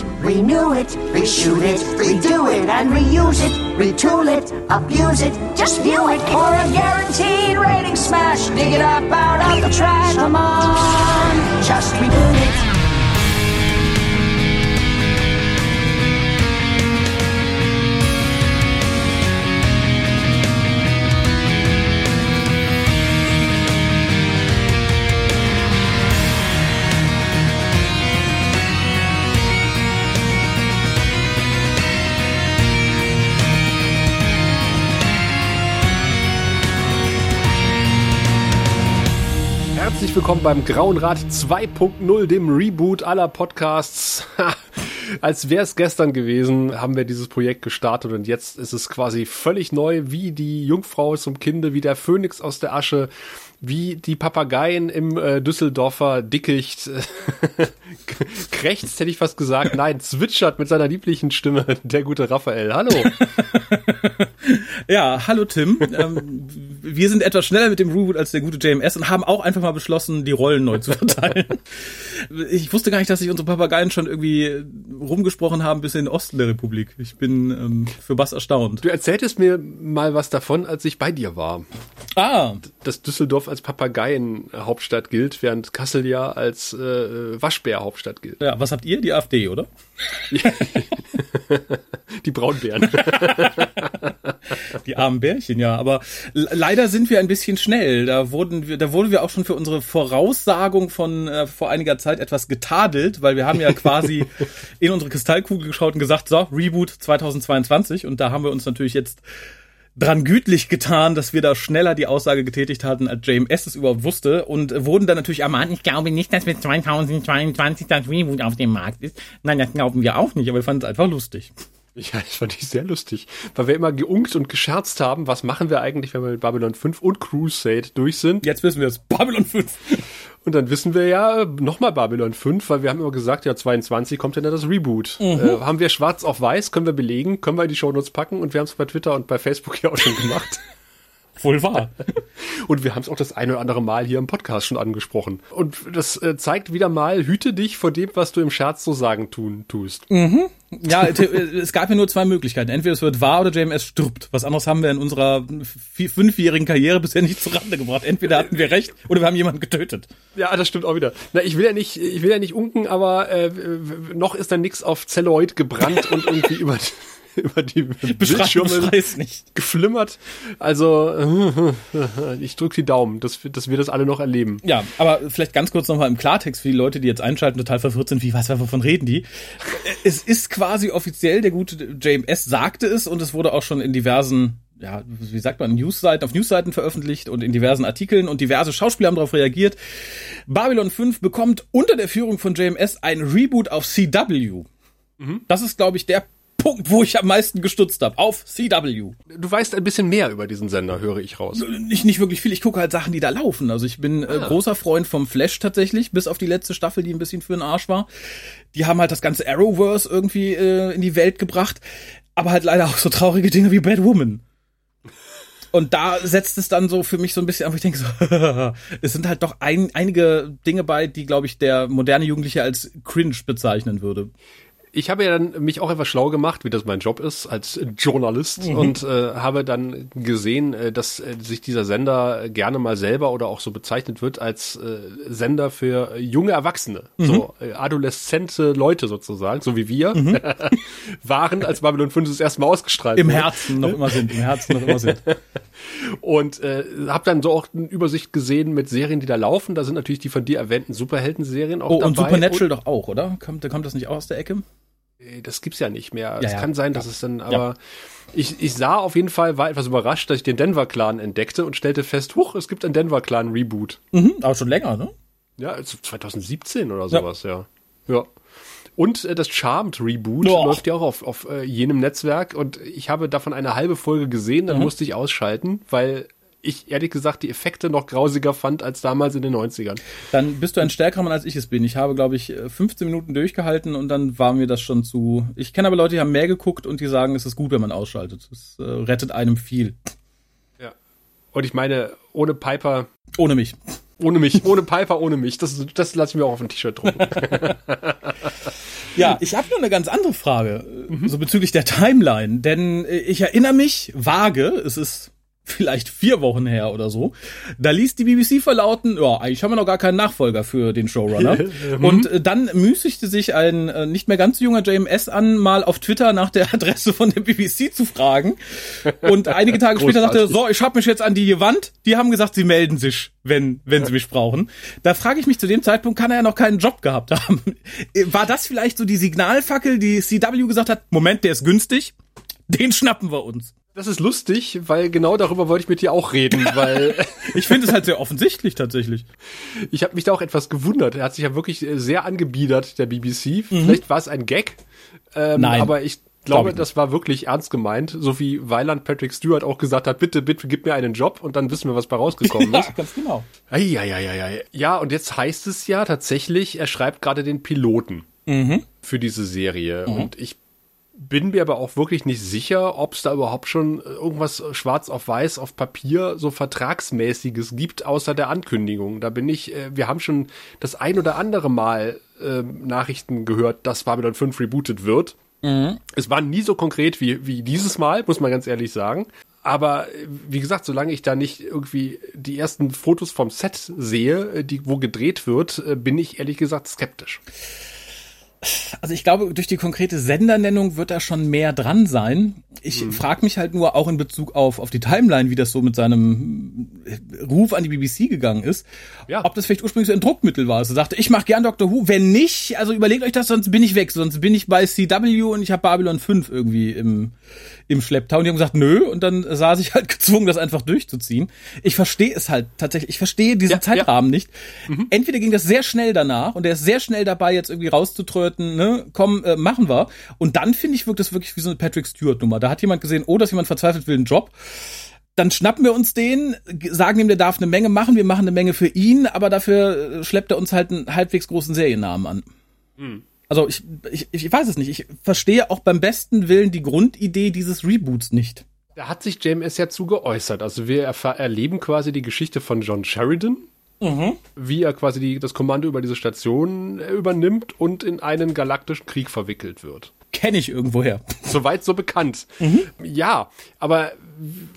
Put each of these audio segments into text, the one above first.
it, renew it, reshoot it, redo it, and reuse it, retool it, abuse it, just view it for a guaranteed rating smash. Dig it up out of the trash. Come on, just reboot it. Herzlich willkommen beim Grauen Rad 2.0, dem Reboot aller Podcasts. Als wäre es gestern gewesen, haben wir dieses Projekt gestartet und jetzt ist es quasi völlig neu, wie die Jungfrau zum Kinde, wie der Phönix aus der Asche, wie die Papageien im äh, Düsseldorfer Dickicht krächzt, hätte ich fast gesagt. Nein, zwitschert mit seiner lieblichen Stimme der gute Raphael. Hallo. ja, hallo Tim. ähm, wir sind etwas schneller mit dem Reboot als der gute JMS und haben auch einfach mal beschlossen, die Rollen neu zu verteilen. ich wusste gar nicht, dass sich unsere Papageien schon irgendwie rumgesprochen haben bis in den Osten der Republik. Ich bin ähm, für was erstaunt. Du erzähltest mir mal was davon, als ich bei dir war. Ah. Dass Düsseldorf als Papageienhauptstadt gilt, während Kassel ja als äh, Waschbärhauptstadt gilt. Ja, was habt ihr? Die AfD, oder? die Braunbären. die armen Bärchen, ja. Aber leider sind wir ein bisschen schnell. Da wurden wir, da wurden wir auch schon für unsere Voraussagung von äh, vor einiger Zeit etwas getadelt, weil wir haben ja quasi in unsere Kristallkugel geschaut und gesagt, so, Reboot 2022. Und da haben wir uns natürlich jetzt dran gütlich getan, dass wir da schneller die Aussage getätigt hatten, als JMS es überhaupt wusste und wurden dann natürlich ermahnt, ich glaube nicht, dass wir 2022 das Reboot auf dem Markt ist. Nein, das glauben wir auch nicht, aber wir fanden es einfach lustig. Ja, das fand ich sehr lustig, weil wir immer geunkt und gescherzt haben, was machen wir eigentlich, wenn wir mit Babylon 5 und Crusade durch sind. Jetzt wissen wir es, Babylon 5. Und dann wissen wir ja nochmal Babylon 5, weil wir haben immer gesagt, ja 22 kommt ja dann das Reboot. Mhm. Äh, haben wir schwarz auf weiß, können wir belegen, können wir in die Shownotes packen und wir haben es bei Twitter und bei Facebook ja auch schon gemacht. Wohl wahr. Und wir haben es auch das eine oder andere Mal hier im Podcast schon angesprochen. Und das äh, zeigt wieder mal, hüte dich vor dem, was du im Scherz so sagen tun tust. Mhm. Ja, äh, es gab ja nur zwei Möglichkeiten. Entweder es wird wahr oder JMS stirbt. Was anderes haben wir in unserer fünfjährigen Karriere bisher nicht zurande gebracht. Entweder hatten wir recht oder wir haben jemanden getötet. Ja, das stimmt auch wieder. Na, ich will ja nicht, ich will ja nicht unken, aber äh, noch ist da nichts auf Zelluloid gebrannt und irgendwie über über die Bildschirme nicht. geflimmert. Also ich drücke die Daumen, dass, dass wir das alle noch erleben. Ja, aber vielleicht ganz kurz nochmal im Klartext für die Leute, die jetzt einschalten, total verwirrt sind, wie was, wovon reden die? Es ist quasi offiziell, der gute JMS sagte es und es wurde auch schon in diversen ja, wie sagt man, Newsseiten, auf Newsseiten veröffentlicht und in diversen Artikeln und diverse Schauspieler haben darauf reagiert. Babylon 5 bekommt unter der Führung von JMS ein Reboot auf CW. Mhm. Das ist, glaube ich, der Punkt, wo ich am meisten gestutzt habe. Auf CW. Du weißt ein bisschen mehr über diesen Sender, höre ich raus. Nicht, nicht wirklich viel. Ich gucke halt Sachen, die da laufen. Also ich bin äh, ah. großer Freund vom Flash tatsächlich, bis auf die letzte Staffel, die ein bisschen für den Arsch war. Die haben halt das ganze Arrowverse irgendwie äh, in die Welt gebracht. Aber halt leider auch so traurige Dinge wie Batwoman. Und da setzt es dann so für mich so ein bisschen an, wo ich denke so, es sind halt doch ein, einige Dinge bei, die, glaube ich, der moderne Jugendliche als cringe bezeichnen würde ich habe ja dann mich auch etwas schlau gemacht, wie das mein Job ist als Journalist mhm. und äh, habe dann gesehen, äh, dass äh, sich dieser Sender gerne mal selber oder auch so bezeichnet wird als äh, Sender für junge Erwachsene, mhm. so äh, adoleszente Leute sozusagen, so wie wir mhm. waren, als Babylon 5 das erste Mal ausgestrahlt Im wurde. Herzen noch immer sind, im Herzen noch immer sind. und äh, habe dann so auch eine Übersicht gesehen mit Serien, die da laufen. Da sind natürlich die von dir erwähnten Superhelden-Serien auch oh, dabei. Und Supernatural und, doch auch, oder? Kommt, kommt das nicht auch aus der Ecke? Das gibt's ja nicht mehr. Ja, es kann sein, dass ja. es dann, aber ich, ich sah auf jeden Fall, war etwas überrascht, dass ich den Denver Clan entdeckte und stellte fest, huch, es gibt ein Denver Clan Reboot. Mhm, aber schon länger, ne? Ja, 2017 oder sowas, ja. Ja. ja. Und äh, das Charmed Reboot oh. läuft ja auch auf, auf äh, jenem Netzwerk und ich habe davon eine halbe Folge gesehen, dann mhm. musste ich ausschalten, weil ich ehrlich gesagt die Effekte noch grausiger fand als damals in den 90ern. Dann bist du ein stärkerer Mann als ich es bin. Ich habe, glaube ich, 15 Minuten durchgehalten und dann war mir das schon zu. Ich kenne aber Leute, die haben mehr geguckt und die sagen, es ist gut, wenn man ausschaltet. Es äh, rettet einem viel. Ja. Und ich meine, ohne Piper. Ohne mich. Ohne mich, ohne Piper, ohne mich. Das, das lasse ich mir auch auf ein T-Shirt drucken. Ja, ich habe nur eine ganz andere Frage, mhm. so bezüglich der Timeline, denn äh, ich erinnere mich vage, es ist vielleicht vier Wochen her oder so, da ließ die BBC verlauten, ja, eigentlich haben wir noch gar keinen Nachfolger für den Showrunner. Mhm. Und äh, dann müßigte sich ein äh, nicht mehr ganz junger JMS an, mal auf Twitter nach der Adresse von der BBC zu fragen. Und einige Tage später sagte, so, ich hab mich jetzt an die gewandt, die haben gesagt, sie melden sich, wenn, wenn sie mich brauchen. Da frage ich mich, zu dem Zeitpunkt kann er ja noch keinen Job gehabt haben. War das vielleicht so die Signalfackel, die CW gesagt hat, Moment, der ist günstig, den schnappen wir uns. Das ist lustig, weil genau darüber wollte ich mit dir auch reden, weil ich finde es halt sehr offensichtlich tatsächlich. Ich habe mich da auch etwas gewundert. Er hat sich ja wirklich äh, sehr angebiedert, der BBC. Mhm. Vielleicht war es ein Gag, ähm, Nein. aber ich glaube, Glaub ich das war wirklich ernst gemeint, so wie Weiland Patrick Stewart auch gesagt hat, bitte, bitte gib mir einen Job und dann wissen wir, was bei rausgekommen ist. ja, ganz genau. Eieieiei. Ja, und jetzt heißt es ja tatsächlich, er schreibt gerade den Piloten mhm. für diese Serie. Mhm. Und ich bin mir aber auch wirklich nicht sicher, ob es da überhaupt schon irgendwas schwarz auf weiß auf Papier so vertragsmäßiges gibt, außer der Ankündigung. Da bin ich, äh, wir haben schon das ein oder andere Mal äh, Nachrichten gehört, dass Babylon 5 rebootet wird. Mhm. Es war nie so konkret wie, wie dieses Mal, muss man ganz ehrlich sagen. Aber wie gesagt, solange ich da nicht irgendwie die ersten Fotos vom Set sehe, die, wo gedreht wird, äh, bin ich ehrlich gesagt skeptisch also ich glaube, durch die konkrete Sendernennung wird da schon mehr dran sein. Ich mhm. frage mich halt nur auch in Bezug auf, auf die Timeline, wie das so mit seinem Ruf an die BBC gegangen ist, ja. ob das vielleicht ursprünglich so ein Druckmittel war. Also sagte, ich mache gern Doctor Who, wenn nicht, also überlegt euch das, sonst bin ich weg, sonst bin ich bei CW und ich habe Babylon 5 irgendwie im, im Schlepptau. Und die haben gesagt, nö, und dann saß ich halt gezwungen, das einfach durchzuziehen. Ich verstehe es halt tatsächlich, ich verstehe diesen ja, Zeitrahmen ja. nicht. Mhm. Entweder ging das sehr schnell danach und er ist sehr schnell dabei, jetzt irgendwie rauszutröten, ne, komm, äh, machen wir. Und dann finde ich, wirkt das wirklich wie so eine Patrick Stewart-Nummer. Da hat jemand gesehen, oh, dass jemand verzweifelt will, einen Job dann schnappen wir uns den, sagen ihm, der darf eine Menge machen, wir machen eine Menge für ihn, aber dafür äh, schleppt er uns halt einen halbwegs großen Seriennamen an. Mhm. Also ich, ich, ich weiß es nicht. Ich verstehe auch beim besten Willen die Grundidee dieses Reboots nicht. Da hat sich JMS ja zu geäußert. Also wir erleben quasi die Geschichte von John Sheridan, mhm. wie er quasi die, das Kommando über diese Station äh, übernimmt und in einen galaktischen Krieg verwickelt wird kenne ich irgendwoher. Soweit so bekannt. Mhm. Ja, aber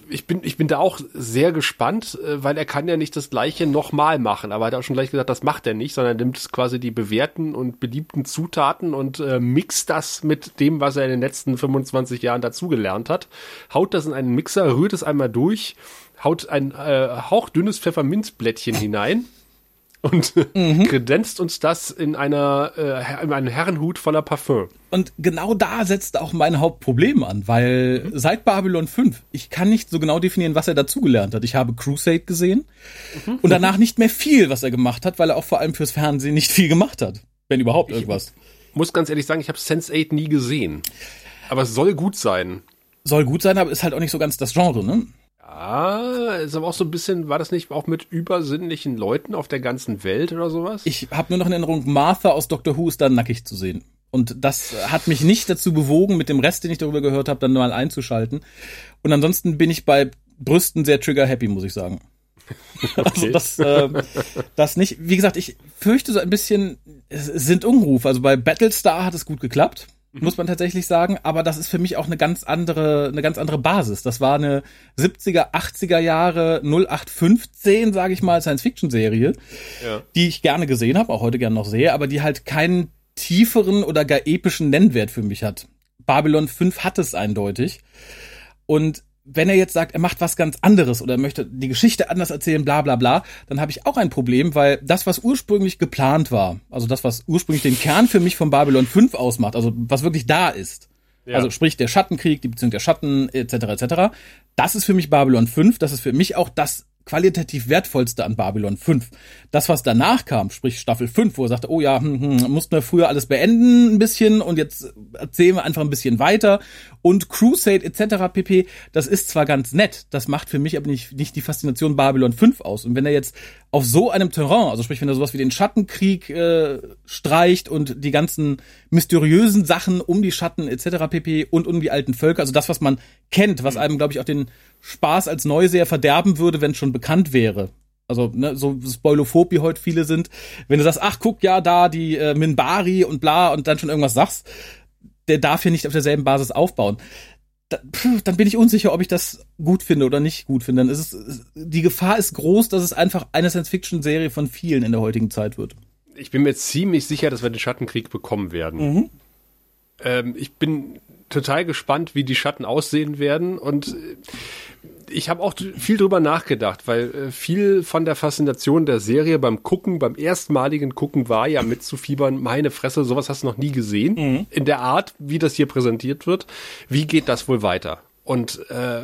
ich bin, ich bin da auch sehr gespannt, äh, weil er kann ja nicht das Gleiche nochmal machen. Aber er hat auch schon gleich gesagt, das macht er nicht, sondern er nimmt quasi die bewährten und beliebten Zutaten und äh, mixt das mit dem, was er in den letzten 25 Jahren dazugelernt hat, haut das in einen Mixer, rührt es einmal durch, haut ein äh, hauchdünnes Pfefferminzblättchen hinein und mhm. kredenzt uns das in einer äh, in einen Herrenhut voller Parfüm. Und genau da setzt auch mein Hauptproblem an, weil mhm. seit Babylon 5, ich kann nicht so genau definieren, was er dazugelernt hat. Ich habe Crusade gesehen mhm. und danach nicht mehr viel, was er gemacht hat, weil er auch vor allem fürs Fernsehen nicht viel gemacht hat, wenn überhaupt irgendwas. Ich muss ganz ehrlich sagen, ich habe Sense8 nie gesehen. Aber es soll gut sein. Soll gut sein, aber ist halt auch nicht so ganz das Genre, ne? Ah, ist aber auch so ein bisschen, war das nicht auch mit übersinnlichen Leuten auf der ganzen Welt oder sowas? Ich habe nur noch in Erinnerung, Martha aus Doctor Who ist da nackig zu sehen. Und das hat mich nicht dazu bewogen, mit dem Rest, den ich darüber gehört habe, dann mal einzuschalten. Und ansonsten bin ich bei Brüsten sehr trigger-happy, muss ich sagen. Okay. Also das, äh, das nicht. Wie gesagt, ich fürchte so ein bisschen, es sind Unrufe. Also bei Battlestar hat es gut geklappt. Mhm. muss man tatsächlich sagen. Aber das ist für mich auch eine ganz andere, eine ganz andere Basis. Das war eine 70er, 80er Jahre 0815, sage ich mal, Science-Fiction-Serie, ja. die ich gerne gesehen habe, auch heute gerne noch sehe, aber die halt keinen tieferen oder gar epischen Nennwert für mich hat. Babylon 5 hat es eindeutig. Und wenn er jetzt sagt, er macht was ganz anderes oder möchte die Geschichte anders erzählen, bla bla bla, dann habe ich auch ein Problem, weil das, was ursprünglich geplant war, also das, was ursprünglich den Kern für mich von Babylon 5 ausmacht, also was wirklich da ist, ja. also sprich der Schattenkrieg, die Beziehung der Schatten, etc., etc., das ist für mich Babylon 5, das ist für mich auch das qualitativ wertvollste an Babylon 5. Das, was danach kam, sprich Staffel 5, wo er sagte, oh ja, hm, hm, mussten wir früher alles beenden ein bisschen und jetzt erzählen wir einfach ein bisschen weiter und Crusade etc. pp, das ist zwar ganz nett, das macht für mich aber nicht, nicht die Faszination Babylon 5 aus. Und wenn er jetzt auf so einem Terrain, also sprich, wenn er sowas wie den Schattenkrieg äh, streicht und die ganzen mysteriösen Sachen um die Schatten etc. pp und um die alten Völker, also das, was man kennt, was einem, glaube ich, auch den Spaß als Neuseher verderben würde, wenn es schon bekannt wäre. Also ne, so spoilophob wie heute viele sind. Wenn du sagst, ach guck ja da die äh, Minbari und bla und dann schon irgendwas sagst, der darf hier nicht auf derselben Basis aufbauen. Da, pf, dann bin ich unsicher, ob ich das gut finde oder nicht gut finde. Dann ist es, die Gefahr ist groß, dass es einfach eine Science-Fiction-Serie von vielen in der heutigen Zeit wird. Ich bin mir ziemlich sicher, dass wir den Schattenkrieg bekommen werden. Mhm. Ähm, ich bin total gespannt, wie die Schatten aussehen werden und äh, ich habe auch viel drüber nachgedacht, weil äh, viel von der Faszination der Serie beim Gucken, beim erstmaligen Gucken war ja mitzufiebern, meine Fresse, sowas hast du noch nie gesehen. Mhm. In der Art, wie das hier präsentiert wird. Wie geht das wohl weiter? Und äh,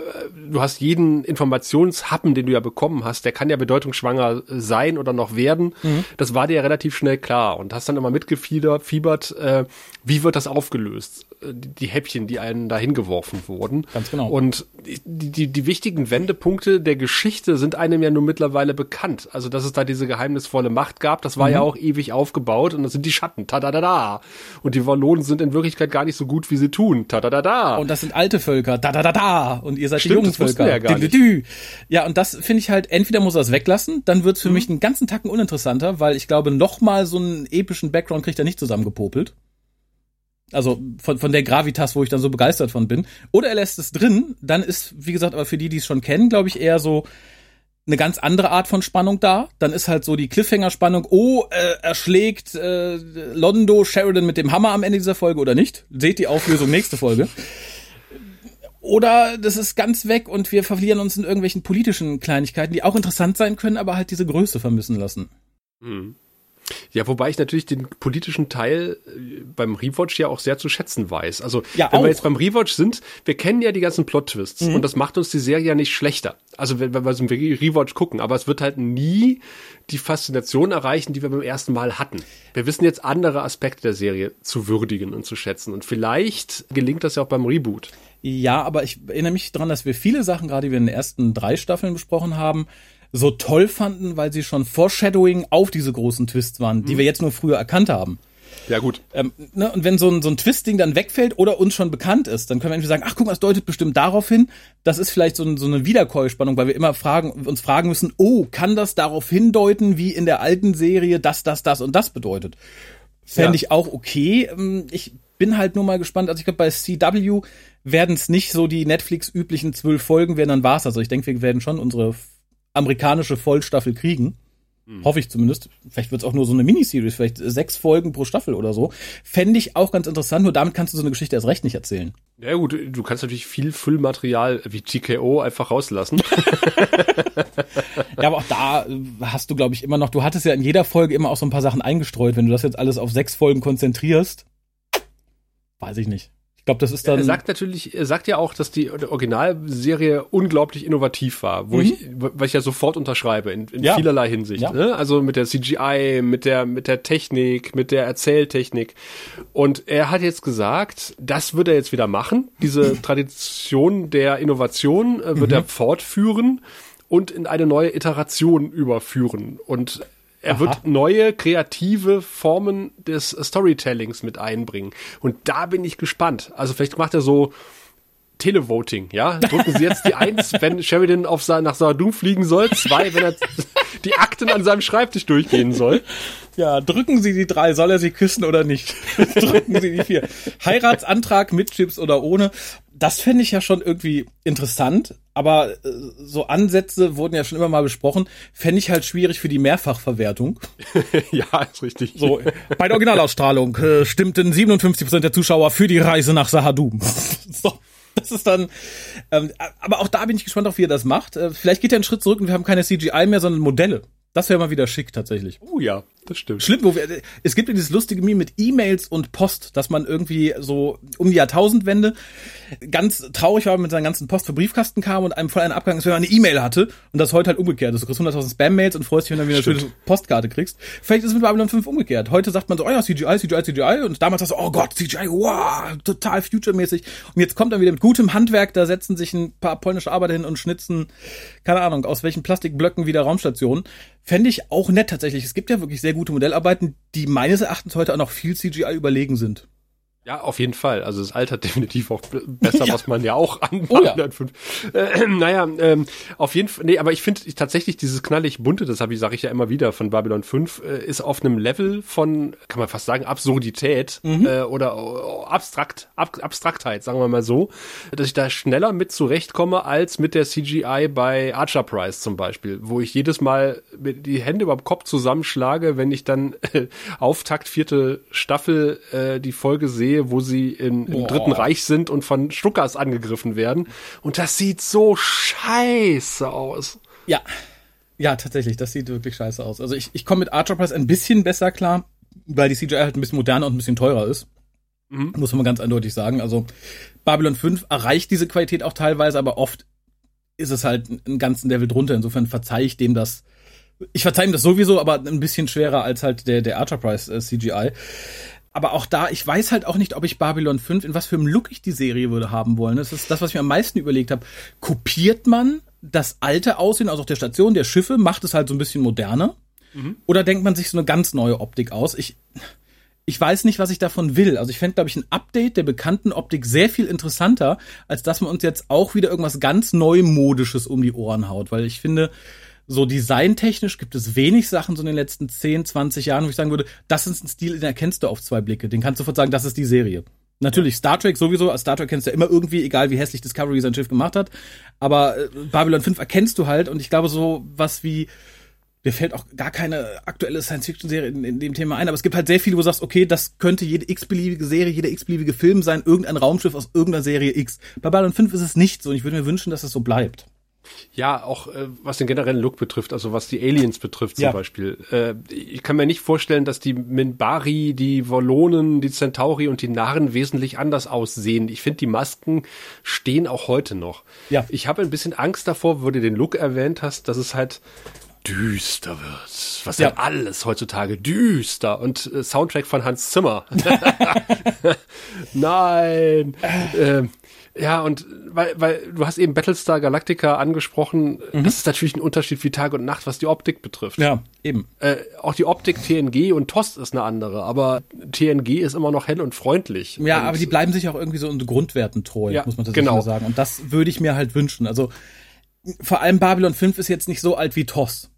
du hast jeden Informationshappen, den du ja bekommen hast, der kann ja bedeutungsschwanger sein oder noch werden. Das war dir ja relativ schnell klar und hast dann immer mitgefiebert, fiebert, äh, wie wird das aufgelöst? Die, Häppchen, die einen dahin geworfen wurden. Ganz genau. Und die, die, die wichtigen Wendepunkte der Geschichte sind einem ja nun mittlerweile bekannt. Also, dass es da diese geheimnisvolle Macht gab, das war ja auch ewig aufgebaut und das sind die Schatten. Tadadada. Und die Wallonen sind in Wirklichkeit gar nicht so gut, wie sie tun. Tadadada. Und das sind alte Völker, da da da da, und ihr seid Stimmt, die jungen Völker. ja gar dü. ja, und das finde ich halt, entweder muss er es weglassen, dann wird es für mich einen ganzen Tacken uninteressanter, weil ich glaube, nochmal so einen epischen Background kriegt er nicht zusammengepopelt. Also von, von der Gravitas, wo ich dann so begeistert von bin. Oder er lässt es drin, dann ist, wie gesagt, aber für die, die es schon kennen, glaube ich, eher so eine ganz andere Art von Spannung da. Dann ist halt so die Cliffhanger-Spannung, oh, äh, er schlägt äh, Londo Sheridan mit dem Hammer am Ende dieser Folge oder nicht. Seht die Auflösung nächste Folge. Oder das ist ganz weg und wir verlieren uns in irgendwelchen politischen Kleinigkeiten, die auch interessant sein können, aber halt diese Größe vermissen lassen. Ja, wobei ich natürlich den politischen Teil äh, beim Rewatch ja auch sehr zu schätzen weiß. Also, Ja, wenn auch. wir jetzt beim Rewatch sind, wir kennen ja die ganzen Plot-Twists und das macht uns die Serie ja nicht schlechter. Also, wenn, wenn wir so einen Rewatch gucken, aber es wird halt nie die Faszination erreichen, die wir beim ersten Mal hatten. Wir wissen jetzt andere Aspekte der Serie zu würdigen und zu schätzen und vielleicht gelingt das ja auch beim Reboot. Ja, aber ich erinnere mich daran, dass wir viele Sachen, gerade die wir in den ersten drei Staffeln besprochen haben, so toll fanden, weil sie schon Foreshadowing auf diese großen Twists waren, die wir jetzt nur früher erkannt haben. Ja, gut. Ähm, ne, und wenn so ein, so ein Twist-Ding dann wegfällt oder uns schon bekannt ist, dann können wir irgendwie sagen, ach guck mal, das deutet bestimmt darauf hin. Das ist vielleicht so, ein, so eine Wiederkäuspannung, weil wir immer fragen, uns fragen müssen, oh, kann das darauf hindeuten, wie in der alten Serie das, das, das und das bedeutet? Fände Ja. ich auch okay. Ähm, Ich bin halt nur mal gespannt. Also ich glaube, bei CW werden es nicht so die Netflix-üblichen zwölf Folgen werden, dann war's. Also ich denke, wir werden schon unsere amerikanische Vollstaffel kriegen. Hoffe ich zumindest. Vielleicht wird es auch nur so eine Miniseries, vielleicht sechs Folgen pro Staffel oder so. Fände ich auch ganz interessant, nur damit kannst du so eine Geschichte erst recht nicht erzählen. Ja, gut, du kannst natürlich viel Füllmaterial wie TKO einfach rauslassen. Ja, aber auch da äh, hast du, glaube ich, immer noch, du hattest ja in jeder Folge immer auch so ein paar Sachen eingestreut. Wenn du das jetzt alles auf sechs Folgen konzentrierst, weiß ich nicht. Glaube, das ist dann. Er sagt natürlich, er sagt ja auch, dass die Originalserie unglaublich innovativ war, wo ich, was ich ja sofort unterschreibe, in, in Mhm. Ja. vielerlei Hinsicht. Ja. Ne? Also mit der CGI, mit der, mit der Technik, mit der Erzähltechnik. Und er hat jetzt gesagt, das wird er jetzt wieder machen. Diese Tradition der Innovation äh, wird er Mhm. fortführen und in eine neue Iteration überführen. Und er Aha. wird neue kreative Formen des Storytellings mit einbringen. Und da bin ich gespannt. Also vielleicht macht er so Televoting, ja? Drücken Sie jetzt die Eins, wenn Sheridan auf Sa nach Saadum fliegen soll, zwei, wenn er die Akten an seinem Schreibtisch durchgehen soll. Ja, drücken Sie die drei, soll er sie küssen oder nicht? drücken Sie die vier. Heiratsantrag mit Chips oder ohne. Das fände ich ja schon irgendwie interessant, aber äh, so Ansätze wurden ja schon immer mal besprochen. Fände ich halt schwierig für die Mehrfachverwertung. ja, ist richtig. So, bei der Originalausstrahlung äh, stimmten 57% der Zuschauer für die Reise nach Sahadum. so, das ist dann, ähm, aber auch da bin ich gespannt auf, wie er das macht. Äh, vielleicht geht er einen Schritt zurück und wir haben keine CGI mehr, sondern Modelle. Das wäre mal wieder schick tatsächlich. Oh ja, das stimmt. Schlimm, wo wir, es gibt ja dieses lustige Meme mit E-Mails und Post, dass man irgendwie so um die Jahrtausendwende ganz traurig war, mit seinem ganzen Post für Briefkasten kam und einem voll einen Abgang ist, wenn man eine E-Mail hatte und das heute halt umgekehrt ist. Du kriegst 100.000 Spam-Mails und freust dich, wenn du wieder eine schöne Postkarte kriegst. Vielleicht ist es mit Babylon 5 umgekehrt. Heute sagt man so, oh ja, CGI, CGI, CGI und damals sagst du, oh Gott, CGI, wow, total future-mäßig. Und jetzt kommt er wieder mit gutem Handwerk, da setzen sich ein paar polnische Arbeiter hin und schnitzen, keine Ahnung, aus welchen Plastikblöcken wieder Raumstationen. Fände ich auch nett tatsächlich. Es gibt ja wirklich sehr gute Modellarbeiten, die meines Erachtens heute auch noch viel CGI überlegen sind. Ja, auf jeden Fall. Also es altert definitiv auch besser, Ja. was man ja auch an Oh ja. Babylon 5. Äh, naja, ähm, auf jeden Fall, nee, aber ich finde tatsächlich dieses knallig bunte, das habe ich, sage ich ja immer wieder von Babylon 5, äh, ist auf einem Level von, kann man fast sagen, Absurdität Mhm. äh, oder äh, Abstrakt, Ab Abstraktheit, sagen wir mal so, dass ich da schneller mit zurechtkomme als mit der CGI bei Archer Prize zum Beispiel, wo ich jedes Mal die Hände über dem Kopf zusammenschlage, wenn ich dann äh, Auftakt vierte Staffel äh, die Folge sehe, wo sie in, im Boah. Dritten Reich sind und von Stuckers angegriffen werden. Und das sieht so scheiße aus. Ja. Ja, tatsächlich, das sieht wirklich scheiße aus. Also ich, ich komme mit Price ein bisschen besser klar, weil die CGI halt ein bisschen moderner und ein bisschen teurer ist. Muss man ganz eindeutig sagen. Also Babylon 5 erreicht diese Qualität auch teilweise, aber oft ist es halt einen ganzen Level drunter. Insofern verzeihe ich dem das. Ich verzeihe ihm das sowieso, aber ein bisschen schwerer als halt der, der Archer Price äh, CGI. Aber auch da, ich weiß halt auch nicht, ob ich Babylon 5, in was für einem Look ich die Serie würde haben wollen. Das ist das, was ich mir am meisten überlegt habe. Kopiert man das alte Aussehen, also auch der Station, der Schiffe, macht es halt so ein bisschen moderner? Oder denkt man sich so eine ganz neue Optik aus? Ich, ich weiß nicht, was ich davon will. Also ich fände, glaube ich, ein Update der bekannten Optik sehr viel interessanter, als dass man uns jetzt auch wieder irgendwas ganz Neumodisches um die Ohren haut. Weil ich finde, so designtechnisch gibt es wenig Sachen so in den letzten 10, 20 Jahren, wo ich sagen würde, das ist ein Stil, den erkennst du auf zwei Blicke. Den kannst du sofort sagen, das ist die Serie. Natürlich, Star Trek sowieso, als Star Trek kennst du ja immer irgendwie, egal wie hässlich Discovery sein Schiff gemacht hat. Aber äh, Babylon 5 erkennst du halt und ich glaube so was wie mir fällt auch gar keine aktuelle Science-Fiction-Serie in, in dem Thema ein, aber es gibt halt sehr viele, wo du sagst, okay, das könnte jede x-beliebige Serie, jeder x-beliebige Film sein, irgendein Raumschiff aus irgendeiner Serie X. Bei Babylon 5 ist es nicht so und ich würde mir wünschen, dass es so bleibt. Ja, auch äh, was den generellen Look betrifft, also was die Aliens betrifft zum Ja. Beispiel. Äh, ich kann mir nicht vorstellen, dass die Minbari, die Wallonen, die Centauri und die Narren wesentlich anders aussehen. Ich finde, die Masken stehen auch heute noch. Ja. Ich habe ein bisschen Angst davor, wo du den Look erwähnt hast, dass es halt düster wird. Was ja, Ja. alles heutzutage düster und äh, Soundtrack von Hans Zimmer. Nein. Ähm, ja, und weil, weil du hast eben Battlestar Galactica angesprochen, das ist natürlich ein Unterschied wie Tag und Nacht, was die Optik betrifft. Ja, eben. Äh, auch die Optik TNG und TOS ist eine andere, aber TNG ist immer noch hell und freundlich. Ja, und, aber die bleiben sich auch irgendwie so unter Grundwerten treu, Ja, muss man tatsächlich genau. sagen. Und das würde ich mir halt wünschen. Also vor allem Babylon 5 ist jetzt nicht so alt wie TOS.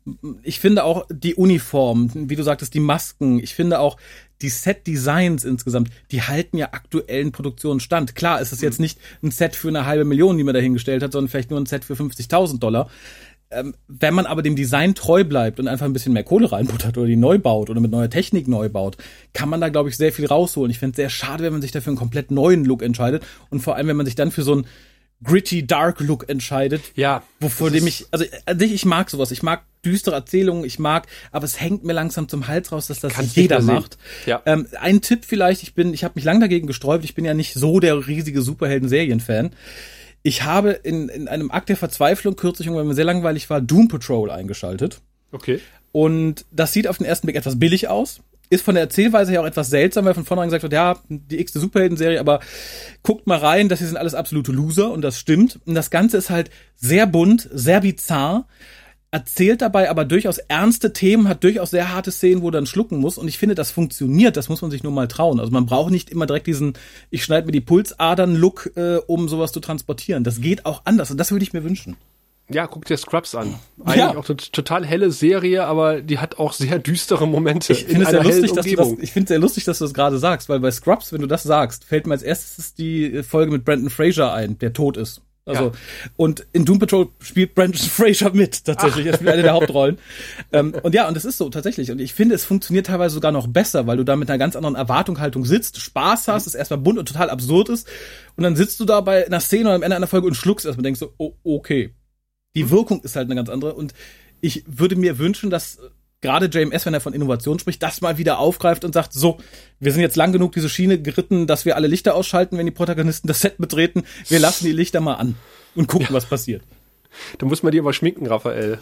Ich finde auch die Uniform, wie du sagtest, die Masken, ich finde auch die Set-Designs insgesamt, die halten ja aktuellen Produktionen stand. Klar, ist es jetzt nicht ein Set für eine halbe Million, die man dahingestellt hat, sondern vielleicht nur ein Set für 50.000 Dollar. Ähm, wenn man aber dem Design treu bleibt und einfach ein bisschen mehr Kohle reinbuttert oder die neu baut oder mit neuer Technik neu baut, kann man da, glaube ich, sehr viel rausholen. Ich finde es sehr schade, wenn man sich dafür einen komplett neuen Look entscheidet und vor allem, wenn man sich dann für so einen gritty, dark Look entscheidet. Ja, Wovor dem ich, also ich mag sowas. Ich mag düstere Erzählungen, ich mag, aber es hängt mir langsam zum Hals raus, dass das Kannst jeder macht. Ja. Ähm, ein Tipp vielleicht, ich bin, ich habe mich lang dagegen gesträubt, ich bin ja nicht so der riesige Superhelden-Serien-Fan. Ich habe in, in einem Akt der Verzweiflung kürzlich, weil mir sehr langweilig war, Doom Patrol eingeschaltet. okay. Und das sieht auf den ersten Blick etwas billig aus. Ist von der Erzählweise her auch etwas seltsam, weil von vornherein gesagt wird, ja, die x-te Superhelden-Serie, aber guckt mal rein, das hier sind alles absolute Loser und das stimmt. Und das Ganze ist halt sehr bunt, sehr bizarr, erzählt dabei aber durchaus ernste Themen, hat durchaus sehr harte Szenen, wo er dann schlucken muss. Und ich finde, das funktioniert, das muss man sich nur mal trauen. Also man braucht nicht immer direkt diesen, ich schneide mir die Pulsadern-Look, äh, um sowas zu transportieren. Das geht auch anders und das würde ich mir wünschen. Ja, guck dir Scrubs an. Eigentlich Ja. auch eine total helle Serie, aber die hat auch sehr düstere Momente. Ich finde es sehr lustig, dass du das, ich finde sehr lustig, dass du das gerade sagst, weil bei Scrubs, wenn du das sagst, fällt mir als erstes die Folge mit Brandon Fraser ein, der tot ist. Also, Ja. und in Doom Patrol spielt Brandon Fraser mit, tatsächlich. Er spielt eine der Hauptrollen. ähm, und ja, und das ist so, tatsächlich. Und ich finde, es funktioniert teilweise sogar noch besser, weil du da mit einer ganz anderen Erwartungshaltung sitzt, Spaß hast, es erstmal bunt und total absurd ist. Und dann sitzt du da bei einer Szene oder am Ende einer Folge und schluckst erstmal und denkst so, oh, okay. Die Wirkung ist halt eine ganz andere. Und ich würde mir wünschen, dass äh, gerade JMS, wenn er von Innovation spricht, das mal wieder aufgreift und sagt, so, wir sind jetzt lang genug diese Schiene geritten, dass wir alle Lichter ausschalten, wenn die Protagonisten das Set betreten. Wir lassen die Lichter mal an und gucken, was passiert. Da muss man die aber schminken, Raphael.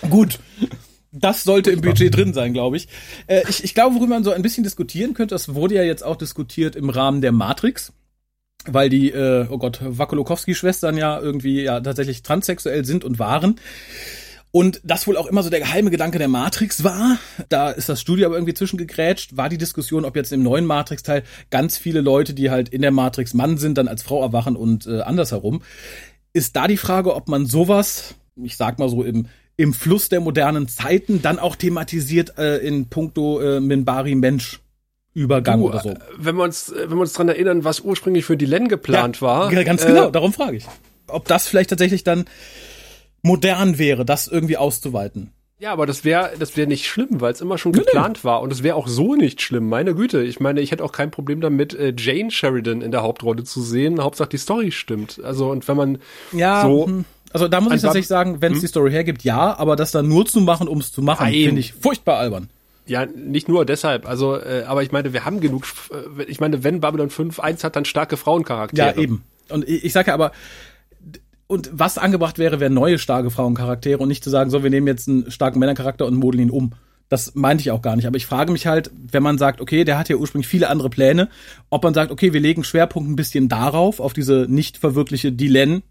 Gut. Das sollte im Budget drin sein, glaube ich. Äh, ich. Ich glaube, worüber man so ein bisschen diskutieren könnte, das wurde ja jetzt auch diskutiert im Rahmen der Matrix. Weil die, äh, oh Gott, Wakolokowski-Schwestern ja irgendwie ja tatsächlich transsexuell sind und waren. Und das wohl auch immer so der geheime Gedanke der Matrix war. Da ist das Studio aber irgendwie zwischengegrätscht. War die Diskussion, ob jetzt im neuen Matrix-Teil ganz viele Leute, die halt in der Matrix Mann sind, dann als Frau erwachen und äh, andersherum. Ist da die Frage, ob man sowas, ich sag mal so im, im Fluss der modernen Zeiten, dann auch thematisiert äh, in puncto äh, Minbari Mensch Übergang Du, oder so. äh, Wenn wir uns, äh, wenn wir uns dran erinnern, was ursprünglich für die Len geplant war. Ja, ganz äh, genau, darum frage ich. Ob das vielleicht tatsächlich dann modern wäre, das irgendwie auszuweiten. Ja, aber das wäre das wäre nicht schlimm, weil es immer schon geplant war und es wäre auch so nicht schlimm. Meine Güte, ich meine, ich hätte auch kein Problem damit, äh, Jane Sheridan in der Hauptrolle zu sehen. Hauptsache die Story stimmt. Also und wenn man Ja, so hm. also da muss ich tatsächlich sagen, wenn es die Story hergibt, ja, aber das dann nur zu machen, um es zu machen, finde ich furchtbar albern. Ja nicht nur deshalb, also äh, aber ich meine, wir haben genug. Äh, ich meine, wenn Babylon 5 eins hat, dann starke Frauencharaktere. Ja, eben. Und ich, ich sage ja aber, und was angebracht wäre, wären neue starke Frauencharaktere und nicht zu sagen, so, wir nehmen jetzt einen starken Männercharakter und modeln ihn um. Das meinte ich auch gar nicht. Aber ich frage mich halt, wenn man sagt, okay, der hat ja ursprünglich viele andere Pläne, ob man sagt, okay, wir legen Schwerpunkt ein bisschen darauf, auf diese nicht verwirkliche Dylan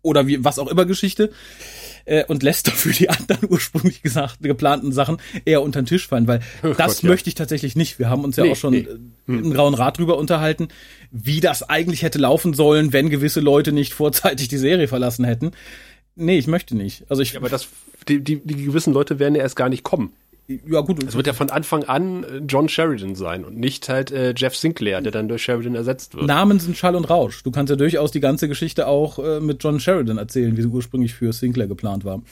oder wie, was auch immer Geschichte, äh, und lässt dafür die anderen ursprünglich gesagt, geplanten Sachen eher unter den Tisch fallen, weil das Gott, ja. möchte ich tatsächlich nicht. Wir haben uns ja Nee, auch schon nee. äh, im Grauen Rat drüber unterhalten, wie das eigentlich hätte laufen sollen, wenn gewisse Leute nicht vorzeitig die Serie verlassen hätten. Nee, ich möchte nicht. Also ich, Ja, aber das, die, die, die gewissen Leute werden ja erst gar nicht kommen. Ja gut, Es wird ja von Anfang an äh, John Sheridan sein und nicht halt äh, Jeff Sinclair, der dann durch Sheridan ersetzt wird. Namen sind Schall und Rausch. Du kannst ja durchaus die ganze Geschichte auch äh, mit John Sheridan erzählen, wie sie ursprünglich für Sinclair geplant war.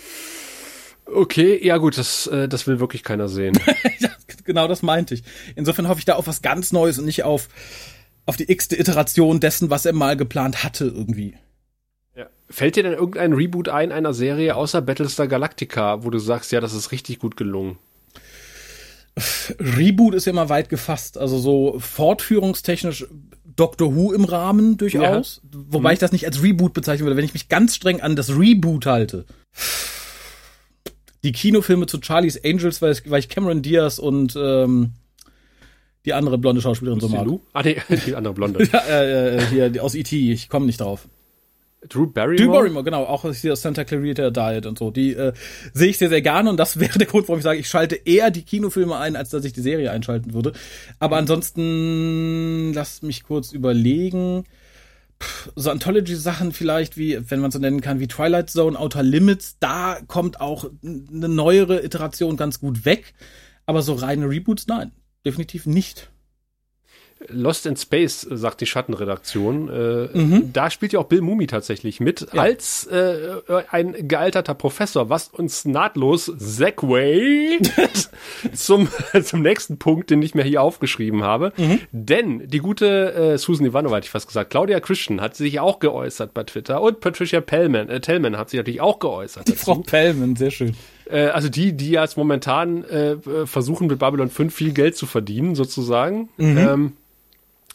Okay, ja gut, das, äh, das will wirklich keiner sehen. ja, genau das meinte ich. Insofern hoffe ich da auf was ganz Neues und nicht auf, auf die x-te Iteration dessen, was er mal geplant hatte irgendwie. ja. Fällt dir denn irgendein Reboot ein einer Serie außer Battlestar Galactica, wo du sagst, ja, das ist richtig gut gelungen? Reboot ist ja immer weit gefasst. Also so fortführungstechnisch Doctor Who im Rahmen durchaus. Wobei ich das nicht als Reboot bezeichnen würde, wenn ich mich ganz streng an das Reboot halte. Die Kinofilme zu Charlie's Angels, weil ich, weil ich Cameron Diaz und ähm, die andere blonde Schauspielerin so mag. Ah, nee, die andere Blonde. Ja, äh, äh, hier die aus E.T., ich komme nicht drauf. Drew Barrymore? Drew Barrymore, genau, auch hier aus Santa Clarita Diet und so. Die äh, sehe ich sehr, sehr gerne und das wäre der Grund, warum ich sage, ich schalte eher die Kinofilme ein, als dass ich die Serie einschalten würde. Aber ansonsten, lass mich kurz überlegen. Puh, So Anthology-Sachen vielleicht, wie, wenn man so nennen kann, wie Twilight Zone, Outer Limits, da kommt auch eine neuere Iteration ganz gut weg. Aber so reine Reboots, nein, definitiv nicht. Lost in Space, äh, sagt die Schattenredaktion. Äh, Da spielt ja auch Bill Mumi tatsächlich mit, Ja. als äh, ein gealterter Professor, was uns nahtlos Segway zum, zum nächsten Punkt, den ich mir hier aufgeschrieben habe. Denn die gute äh, Susan Ivanova, hatte ich fast gesagt, Claudia Christian hat sich auch geäußert bei Twitter und Patricia Pellman, äh, Tellman hat sich natürlich auch geäußert. Die dazu. Frau Pellman, sehr schön. Äh, also die, die jetzt momentan äh, äh, versuchen mit Babylon 5 viel Geld zu verdienen, sozusagen. Ähm,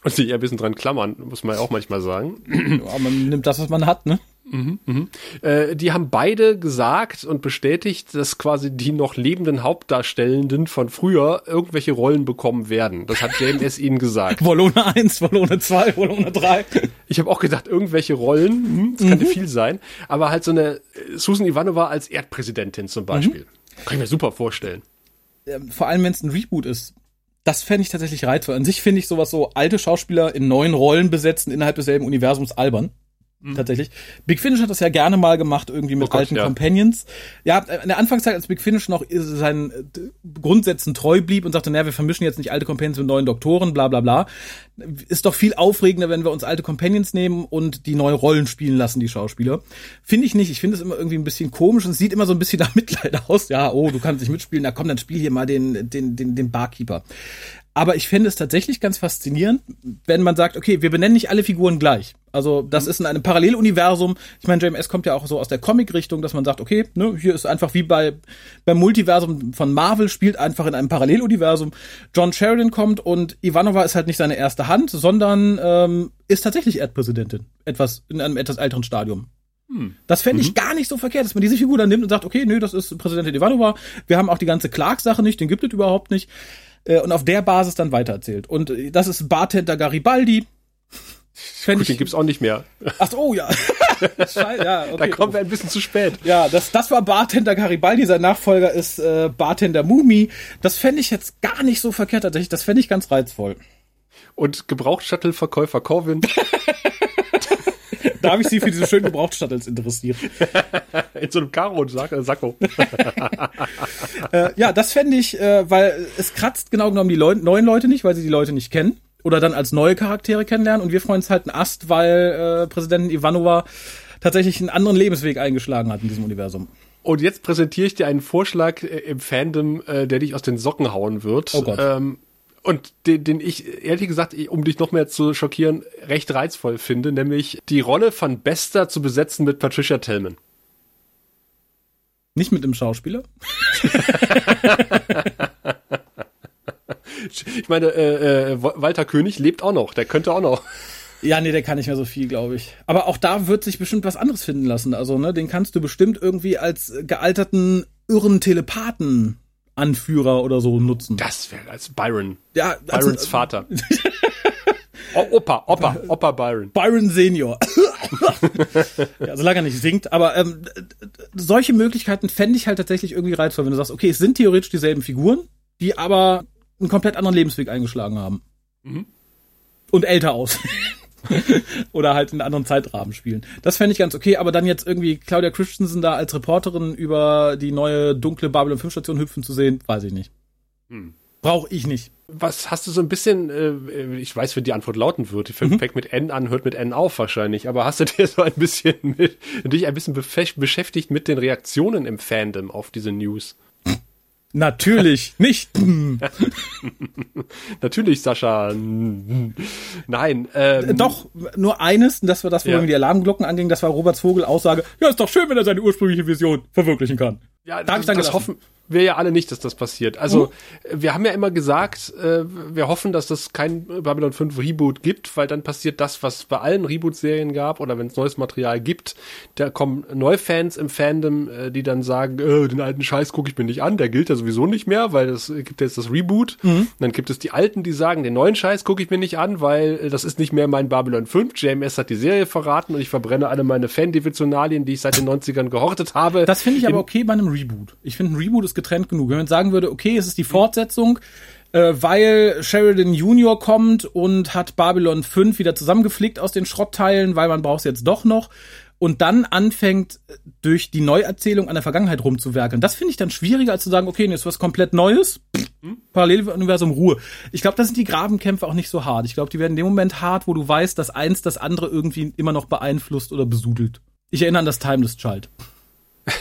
und sich eher ein bisschen dran klammern, muss man ja auch manchmal sagen. Ja, man nimmt das, was man hat, ne? Äh, die haben beide gesagt und bestätigt, dass quasi die noch lebenden Hauptdarstellenden von früher irgendwelche Rollen bekommen werden. Das hat JMS ihnen gesagt. Wollone 1, Wollone 2, Wollone 3. Ich habe auch gedacht, irgendwelche Rollen, hm, das könnte viel sein, aber halt so eine äh, Susan Ivanova als Erdpräsidentin zum Beispiel. Kann ich mir super vorstellen. Vor allem wenn es ein Reboot ist. Das fände ich tatsächlich reizvoll. An sich finde ich sowas so alte Schauspieler in neuen Rollen besetzen innerhalb desselben Universums albern. Tatsächlich. Big Finish hat das ja gerne mal gemacht, irgendwie mit Oh Gott, alten ja. Companions. Ja, in der Anfangszeit, als Big Finish noch seinen äh, Grundsätzen treu blieb und sagte, naja, wir vermischen jetzt nicht alte Companions mit neuen Doktoren, bla bla bla, ist doch viel aufregender, wenn wir uns alte Companions nehmen und die neue Rollen spielen lassen, die Schauspieler. Finde ich nicht. Ich finde es immer irgendwie ein bisschen komisch und es sieht immer so ein bisschen nach Mitleid aus. Ja, oh, du kannst nicht mitspielen, na komm, dann spiel hier mal den, den, den, den Barkeeper. Aber ich finde es tatsächlich ganz faszinierend, wenn man sagt, okay, wir benennen nicht alle Figuren gleich. Also das ist in einem Paralleluniversum. Ich meine, JMS kommt ja auch so aus der Comic-Richtung, dass man sagt, okay, ne, hier ist einfach wie bei beim Multiversum von Marvel spielt einfach in einem Paralleluniversum. John Sheridan kommt und Ivanova ist halt nicht seine erste Hand, sondern ähm, ist tatsächlich Erdpräsidentin. Etwas in einem etwas älteren Stadium. Das fände ich gar nicht so verkehrt, dass man diese Figur dann nimmt und sagt, okay, nö, das ist Präsidentin Ivanova. Wir haben auch die ganze Clark-Sache nicht, den gibt es überhaupt nicht. Äh, Und auf der Basis dann weitererzählt. Und äh, das ist Bartender Garibaldi. Fänd Gut, den gibt's auch nicht mehr. Ach so, oh ja. Scheiße, ja, okay. Da kommen wir ein bisschen zu spät. Ja, das, das war Bartender Garibaldi, sein Nachfolger ist äh, Bartender Mumi. Das fände ich jetzt gar nicht so verkehrt tatsächlich, das fände ich ganz reizvoll. Und Gebrauchtshuttle-Verkäufer Corvin. Da habe ich sie für diese schönen Gebrauchtstattels interessiert. In so einem Karo und Sack, äh, Sakko. Äh, ja, das fände ich, äh, weil es kratzt genau genommen die Leu neuen Leute nicht, weil sie die Leute nicht kennen. Oder dann als neue Charaktere kennenlernen. Und wir freuen uns halt einen Ast, weil äh, Präsidentin Ivanova tatsächlich einen anderen Lebensweg eingeschlagen hat in diesem Universum. Und jetzt präsentiere ich dir einen Vorschlag äh, im Fandom, äh, der dich aus den Socken hauen wird. Oh Gott. Ähm, und den, den ich, ehrlich gesagt, um dich noch mehr zu schockieren, recht reizvoll finde, nämlich die Rolle von Bester zu besetzen mit Patricia Tellman. Nicht mit dem Schauspieler. Ich meine, äh, äh, Walter König lebt auch noch, der könnte auch noch. Ja, nee, der kann nicht mehr so viel, glaube ich. Aber auch da wird sich bestimmt was anderes finden lassen. Also, ne, den kannst du bestimmt irgendwie als gealterten irren Telepathen Anführer oder so nutzen. Das wäre als Byron. Ja, also, Byrons Vater. O- Opa, Opa, Opa Byron. Byron Senior. ja, solange er nicht singt. Aber ähm, solche Möglichkeiten fände ich halt tatsächlich irgendwie reizvoll, wenn du sagst, okay, es sind theoretisch dieselben Figuren, die aber einen komplett anderen Lebensweg eingeschlagen haben. Und älter aus. Oder halt in einem anderen Zeitrahmen spielen. Das fände ich ganz okay, aber dann jetzt irgendwie Claudia Christensen da als Reporterin über die neue dunkle Babylon 5 Station hüpfen zu sehen, weiß ich nicht. Brauche ich nicht. Was hast du so ein bisschen, äh, ich weiß, wie die Antwort lauten wird, die fängt mit N an, hört mit N auf wahrscheinlich, aber hast du dir so ein bisschen mit, dich ein bisschen beschäftigt mit den Reaktionen im Fandom auf diese News? Natürlich nicht. Natürlich, Sascha. Nein, ähm, Doch, nur eines, und das war das, wo Ja. die Alarmglocken anging, das war Roberts Vogel Aussage, ja, ist doch schön, wenn er seine ursprüngliche Vision verwirklichen kann. Ja, Da hab das, ich dann das gelassen. hoffen wir ja alle nicht, dass das passiert. Also, wir haben ja immer gesagt, äh, wir hoffen, dass es kein Babylon 5 Reboot gibt, weil dann passiert das, was bei allen Reboot-Serien gab oder wenn es neues Material gibt, da kommen Neufans im Fandom, äh, die dann sagen, äh, den alten Scheiß gucke ich mir nicht an, der gilt ja sowieso nicht mehr, weil es gibt jetzt das Reboot. Mhm. Dann gibt es die Alten, die sagen, den neuen Scheiß gucke ich mir nicht an, weil äh, das ist nicht mehr mein Babylon 5. JMS hat die Serie verraten und ich verbrenne alle meine Fan-Divisionalien, die ich seit den 90ern gehortet habe. Das finde ich aber okay bei einem Reboot. Ich finde, ein Reboot ist getrennt genug. Wenn man sagen würde, okay, es ist die Fortsetzung, äh, weil Sheridan Junior kommt und hat Babylon 5 wieder zusammengeflickt aus den Schrottteilen, weil man braucht es jetzt doch noch. Und dann anfängt, durch die Neuerzählung an der Vergangenheit rumzuwerkeln. Das finde ich dann schwieriger, als zu sagen, okay, jetzt was komplett Neues. Paralleluniversum Ruhe. Ich glaube, da sind die Grabenkämpfe auch nicht so hart. Ich glaube, die werden in dem Moment hart, wo du weißt, dass eins das andere irgendwie immer noch beeinflusst oder besudelt. Ich erinnere an das Timeless Child.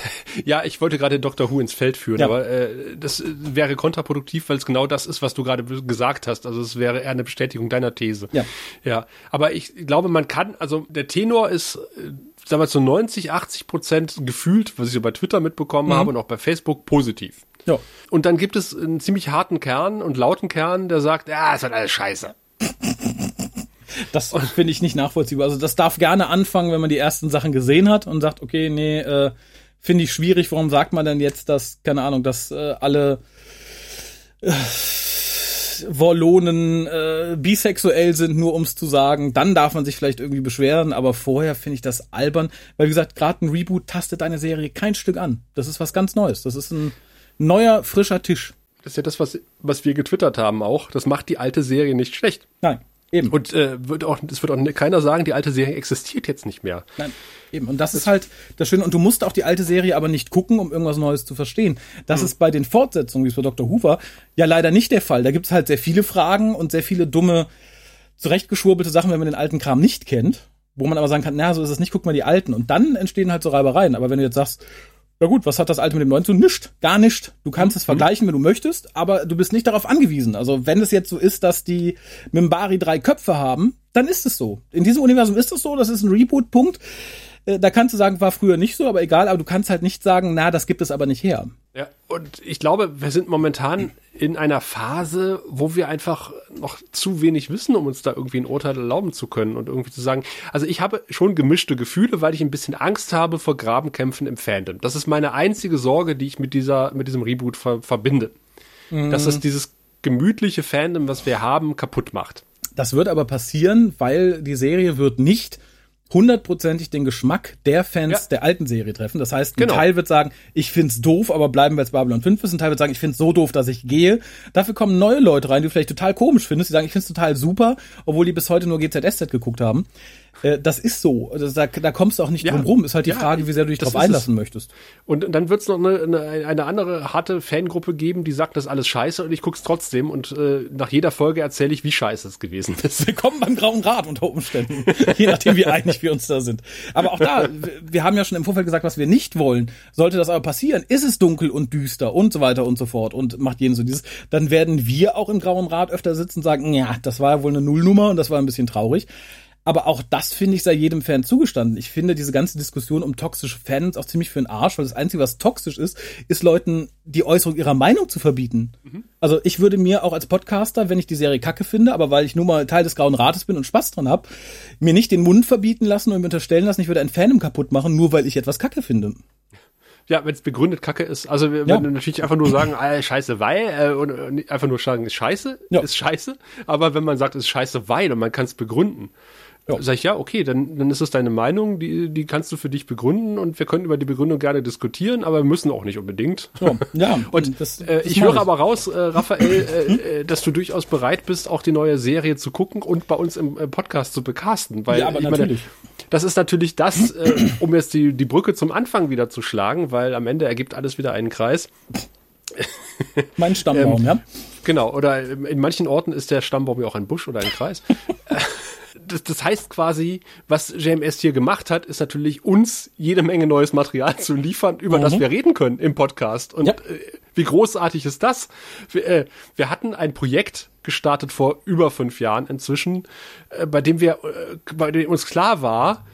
Ja, ich wollte gerade Dr. Who ins Feld führen, Ja. aber äh, das äh, wäre kontraproduktiv, weil es genau das ist, was du gerade gesagt hast. Also es wäre eher eine Bestätigung deiner These. Ja. Ja, aber ich glaube, man kann, also der Tenor ist, äh, sagen wir zu 90, 80 Prozent gefühlt, was ich so bei Twitter mitbekommen habe und auch bei Facebook, positiv. Ja. Und dann gibt es einen ziemlich harten Kern und lauten Kern, der sagt, ja, ist halt alles scheiße. Das finde ich nicht nachvollziehbar. Also das darf gerne anfangen, wenn man die ersten Sachen gesehen hat und sagt, okay, nee, äh, finde ich schwierig. Warum sagt man denn jetzt, dass, keine Ahnung, dass äh, alle äh, Wollonen äh, bisexuell sind, nur ums zu sagen, dann darf man sich vielleicht irgendwie beschweren, aber vorher finde ich das albern, weil wie gesagt, gerade ein Reboot tastet eine Serie kein Stück an. Das ist was ganz Neues. Das ist ein neuer, frischer Tisch. Das ist ja das, was, was wir getwittert haben auch. Das macht die alte Serie nicht schlecht. Nein, eben. Und äh, wird auch, es wird auch keiner sagen, die alte Serie existiert jetzt nicht mehr. Nein, eben. Und das ist halt das Schöne. Und du musst auch die alte Serie aber nicht gucken, um irgendwas Neues zu verstehen. Das ist bei den Fortsetzungen, wie es bei Dr. Hoover, ja leider nicht der Fall. Da gibt es halt sehr viele Fragen und sehr viele dumme, zurechtgeschwurbelte Sachen, wenn man den alten Kram nicht kennt. Wo man aber sagen kann, na, so ist es nicht, guck mal die alten. Und dann entstehen halt so Reibereien. Aber wenn du jetzt sagst, na gut, was hat das alte mit dem neuen zu? Nischt, gar nicht. Du kannst es vergleichen, wenn du möchtest, aber du bist nicht darauf angewiesen. Also wenn es jetzt so ist, dass die Mimbari drei Köpfe haben, dann ist es so. In diesem Universum ist es so, das ist ein Reboot-Punkt. Äh, Da kannst du sagen, war früher nicht so, aber egal, aber du kannst halt nicht sagen, na, das gibt es aber nicht her. Ja, und ich glaube, wir sind momentan in einer Phase, wo wir einfach noch zu wenig wissen, um uns da irgendwie ein Urteil erlauben zu können und irgendwie zu sagen, also ich habe schon gemischte Gefühle, weil ich ein bisschen Angst habe vor Grabenkämpfen im Fandom. Das ist meine einzige Sorge, die ich mit dieser, mit diesem Reboot ver verbinde. Dass es dieses gemütliche Fandom, was wir haben, kaputt macht. Das wird aber passieren, weil die Serie wird nicht hundertprozentig den Geschmack der Fans Ja. der alten Serie treffen. Das heißt, ein Genau. Teil wird sagen, ich find's doof, aber bleiben wir jetzt Babylon 5 ist. Ein Teil wird sagen, ich find's so doof, dass ich gehe. Dafür kommen neue Leute rein, die du vielleicht total komisch findest. Die sagen, ich find's total super, obwohl die bis heute nur GZSZ geguckt haben. Äh, Das ist so. Das, da, da kommst du auch nicht Ja. drum rum. Ist halt die Ja, Frage, wie sehr du dich drauf einlassen möchtest. Und dann wird es noch eine, eine, eine andere harte Fangruppe geben, die sagt, das ist alles scheiße und ich guck's trotzdem und äh, nach jeder Folge erzähle ich, wie scheiße es gewesen ist. Willkommen beim Grauen Rat unter Umständen. Je nachdem, wie einig wir uns da sind. Aber auch da, wir- wir haben ja schon im Vorfeld gesagt, was wir nicht wollen. Sollte das aber passieren, ist es dunkel und düster und so weiter und so fort und macht jeden so dieses, dann werden wir auch im Grauen Rat öfter sitzen und sagen, ja, das war ja wohl eine Nullnummer und das war ein bisschen traurig. Aber auch das finde ich sei jedem Fan zugestanden. Ich finde diese ganze Diskussion um toxische Fans auch ziemlich für den Arsch, weil das Einzige, was toxisch ist, ist Leuten die Äußerung ihrer Meinung zu verbieten. Also ich würde mir auch als Podcaster, wenn ich die Serie kacke finde, aber weil ich nun mal Teil des Grauen Rates bin und Spaß dran hab, mir nicht den Mund verbieten lassen und mir unterstellen lassen, ich würde ein Fandom kaputt machen, nur weil ich etwas kacke finde. Ja, wenn es begründet Kacke ist. Also wir Ja. natürlich einfach nur sagen, ah, scheiße, weil, äh, und äh, nicht einfach nur sagen, ist scheiße, Ja. ist scheiße. Aber wenn man sagt, ist scheiße, weil und man kann es begründen, Ja. sag ich, ja, okay, dann, dann ist es deine Meinung, die, die kannst du für dich begründen und wir können über die Begründung gerne diskutieren, aber wir müssen auch nicht unbedingt. So, ja, Und das- äh, das ich höre aber raus, äh, Raphael, äh, äh, dass du durchaus bereit bist, auch die neue Serie zu gucken und bei uns im äh, Podcast zu bekasten. Weil, Ja, aber ich meine, natürlich. das ist natürlich das, äh, um jetzt die, die Brücke zum Anfang wieder zu schlagen, weil am Ende ergibt alles wieder einen Kreis. Mein Stammbaum, Ähm, ja. Genau, oder in manchen Orten ist der Stammbaum ja auch ein Busch oder ein Kreis. Das, das heißt quasi, was JMS hier gemacht hat, ist natürlich uns jede Menge neues Material zu liefern, über das wir reden können im Podcast. Und Mhm. Ja. äh, wie großartig ist das? Wir, äh, wir hatten ein Projekt gestartet vor über fünf Jahren inzwischen, äh, bei dem wir, äh, bei dem uns klar war,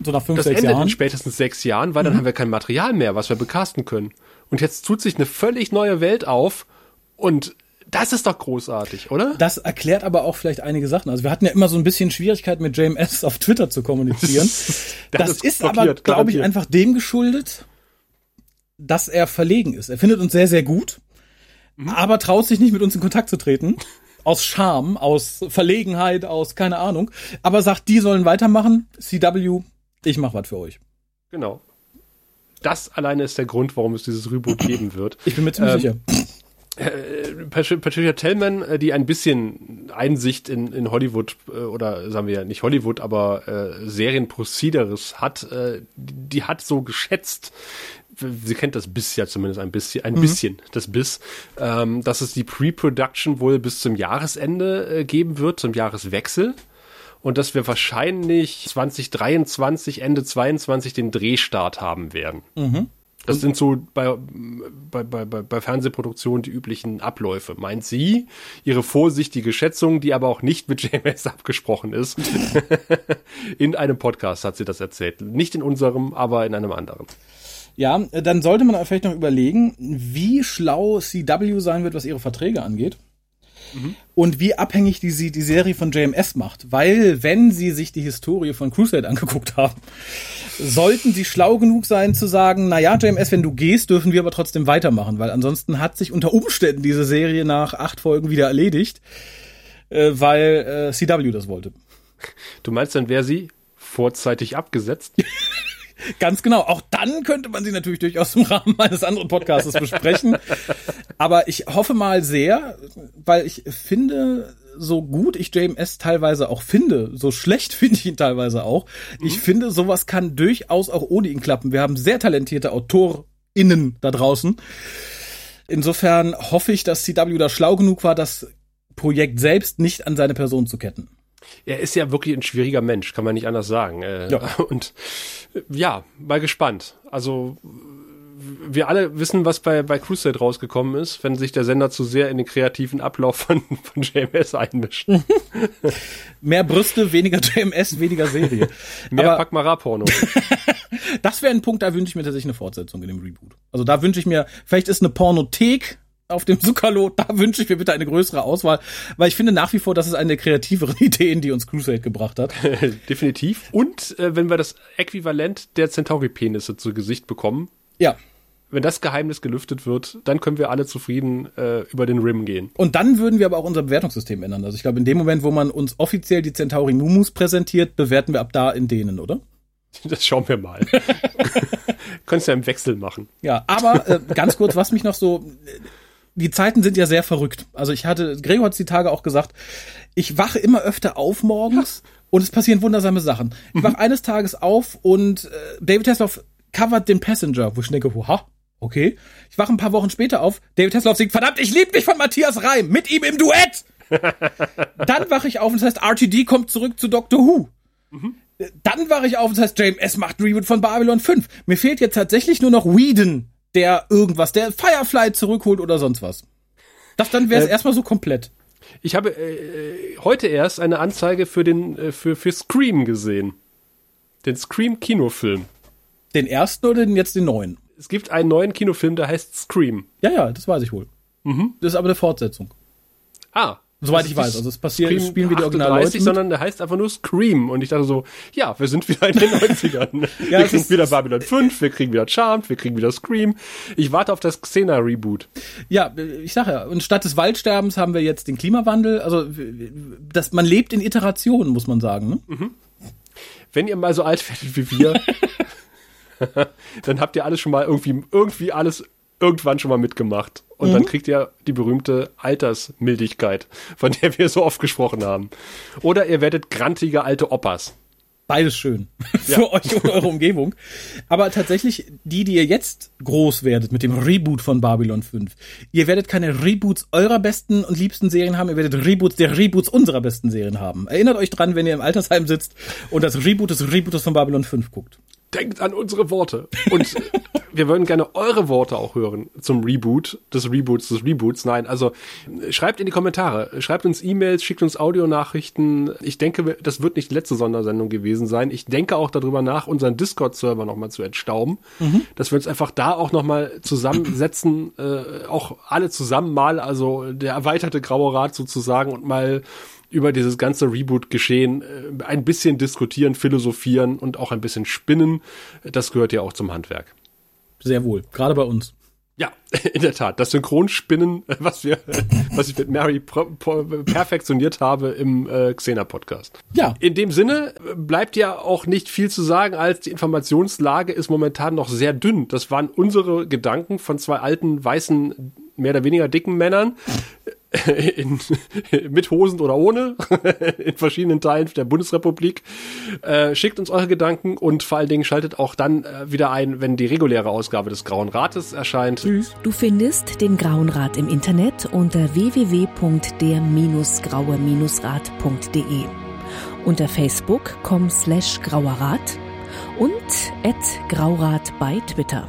So nach fünf, das sechs endet Jahren. in spätestens sechs Jahren, weil dann haben wir kein Material mehr, was wir bekasten können. Und jetzt tut sich eine völlig neue Welt auf und das ist doch großartig, oder? Das erklärt aber auch vielleicht einige Sachen. Also wir hatten ja immer so ein bisschen Schwierigkeit mit JMS auf Twitter zu kommunizieren. Das uns ist aber, glaube ich, einfach dem geschuldet, dass er verlegen ist. Er findet uns sehr, sehr gut, Mhm. aber traut sich nicht mit uns in Kontakt zu treten. Aus Scham, aus Verlegenheit, aus keine Ahnung. Aber sagt, die sollen weitermachen. CW, ich mach was für euch. Genau. Das alleine ist der Grund, warum es dieses Reboot geben wird. Ich bin mir ziemlich Ähm, sicher. Patri- Patricia Tellman, äh, die ein bisschen Einsicht in, in Hollywood äh, oder sagen wir ja nicht Hollywood, aber äh, Serienprocederes hat, äh, die, hat so geschätzt, sie kennt das Biss ja zumindest ein bisschen, ein bisschen das Biss, ähm, dass es die Pre-Production wohl bis zum Jahresende äh, geben wird, zum Jahreswechsel. Und dass wir wahrscheinlich 2023, Ende 22 den Drehstart haben werden. Das sind so bei, bei, bei, bei, Fernsehproduktionen die üblichen Abläufe. Meint sie, ihre vorsichtige Schätzung, die aber auch nicht mit JMS abgesprochen ist. in einem Podcast hat sie das erzählt. Nicht in unserem, aber in einem anderen. Ja, dann sollte man vielleicht noch überlegen, wie schlau CW sein wird, was ihre Verträge angeht. Und wie abhängig die, die Serie von JMS macht. Weil, wenn sie sich die Historie von Crusade angeguckt haben, sollten sie schlau genug sein zu sagen, na ja, JMS, wenn du gehst, dürfen wir aber trotzdem weitermachen. Weil ansonsten hat sich unter Umständen diese Serie nach acht Folgen wieder erledigt, äh, weil äh, CW das wollte. Du meinst, dann wäre sie vorzeitig abgesetzt? Ganz genau. Auch dann könnte man sie natürlich durchaus im Rahmen eines anderen Podcasts besprechen. Aber ich hoffe mal sehr, weil ich finde, so gut ich JMS teilweise auch finde, so schlecht finde ich ihn teilweise auch. Ich finde, sowas kann durchaus auch ohne ihn klappen. Wir haben sehr talentierte AutorInnen da draußen. Insofern hoffe ich, dass CW da schlau genug war, das Projekt selbst nicht an seine Person zu ketten. Er ist ja wirklich ein schwieriger Mensch, kann man nicht anders sagen. Äh, Ja. Und äh, ja, mal gespannt. Also wir alle wissen, was bei, bei Crusade rausgekommen ist, wenn sich der Sender zu sehr in den kreativen Ablauf von, von JMS einmischt. Mehr Brüste, weniger JMS, weniger Serie. Mehr Packmara-Porno. Das wäre ein Punkt, da wünsche ich mir tatsächlich eine Fortsetzung in dem Reboot. Also da wünsche ich mir, vielleicht ist eine Pornothek auf dem Zuckerlo, da wünsche ich mir bitte eine größere Auswahl, weil ich finde nach wie vor, das ist eine der kreativeren Ideen, die uns Crusade gebracht hat. Definitiv. Und äh, wenn wir das Äquivalent der Centauri-Penisse zu Gesicht bekommen, Ja, wenn das Geheimnis gelüftet wird, dann können wir alle zufrieden äh, über den Rim gehen. Und dann würden wir aber auch unser Bewertungssystem ändern. Also ich glaube, in dem Moment, wo man uns offiziell die Centauri Mumus präsentiert, bewerten wir ab da in denen, oder? Das schauen wir mal. Könntest ja im Wechsel machen. Ja, aber äh, ganz kurz, was mich noch so. Die Zeiten sind ja sehr verrückt. Also ich hatte, Gregor hat die Tage auch gesagt, ich wache immer öfter auf morgens und es passieren wundersame Sachen. Ich wache eines Tages auf und äh, David Hasselhoff covert den Passenger, wo ich denke, ha, okay. Ich wache ein paar Wochen später auf, David Hasselhoff singt, verdammt, ich lieb dich von Matthias Reim, mit ihm im Duett. Dann wache ich auf und das heißt, RTD kommt zurück zu Doctor Who. Dann wache ich auf und das heißt, James S. macht ein Reboot von Babylon 5. Mir fehlt jetzt tatsächlich nur noch Whedon, der irgendwas, der Firefly zurückholt oder sonst was. Das dann wäre es Äh, erstmal so komplett. Ich habe äh, heute erst eine Anzeige für den äh, für für Scream gesehen. Den Scream Kinofilm. Den ersten oder den jetzt den neuen? Es gibt einen neuen Kinofilm, der heißt Scream. Ja, ja, das weiß ich wohl. Das ist aber eine Fortsetzung. Ah. Soweit ich weiß. Also es passiert, Scream spielen wieder 38, Original Leute sondern der heißt einfach nur Scream. Und ich dachte so, ja, wir sind wieder in den 90ern. Ja, wir kriegen wieder Babylon 5, wir kriegen wieder Charmed, wir kriegen wieder Scream. Ich warte auf das Xena-Reboot. Ja, ich sage ja, und statt des Waldsterbens haben wir jetzt den Klimawandel. Also das, man lebt in Iterationen, muss man sagen. Ne? Wenn ihr mal so alt werdet wie wir, dann habt ihr alles schon mal irgendwie, irgendwie alles irgendwann schon mal mitgemacht. Und Mhm. dann kriegt ihr die berühmte Altersmildigkeit, von der wir so oft gesprochen haben. Oder ihr werdet grantige alte Opas. Beides schön für euch und eure Umgebung. Aber tatsächlich, die, die ihr jetzt groß werdet mit dem Reboot von Babylon 5, ihr werdet keine Reboots eurer besten und liebsten Serien haben, ihr werdet Reboots der Reboots unserer besten Serien haben. Erinnert euch dran, wenn ihr im Altersheim sitzt und das Reboot des Rebootes von Babylon 5 guckt. Denkt an unsere Worte. Und wir würden gerne eure Worte auch hören zum Reboot, des Reboots, des Reboots. Nein, also schreibt in die Kommentare, schreibt uns E-Mails, schickt uns Audionachrichten. Ich denke, das wird nicht die letzte Sondersendung gewesen sein. Ich denke auch darüber nach, unseren Discord-Server nochmal zu entstauben, dass wir uns einfach da auch nochmal zusammensetzen, äh, auch alle zusammen mal, also der erweiterte Graue Rat sozusagen und mal über dieses ganze Reboot-Geschehen äh, ein bisschen diskutieren, philosophieren und auch ein bisschen spinnen. Das gehört ja auch zum Handwerk. Sehr wohl, gerade bei uns. Ja, in der Tat. Das Synchronspinnen, äh, was wir, was ich mit Mary perfektioniert habe im äh, Xena-Podcast. Ja, In dem Sinne äh, bleibt ja auch nicht viel zu sagen, als die Informationslage ist momentan noch sehr dünn. Das waren unsere Gedanken von zwei alten, weißen, mehr oder weniger dicken Männern. In, mit Hosen oder ohne, in verschiedenen Teilen der Bundesrepublik. Äh, schickt uns eure Gedanken und vor allen Dingen schaltet auch dann äh, wieder ein, wenn die reguläre Ausgabe des Grauen Rates erscheint. tschüss. Du findest den Grauen Rat im Internet unter www.der-graue-rat.de, unter facebook.com slash grauerrat und at graurat bei Twitter.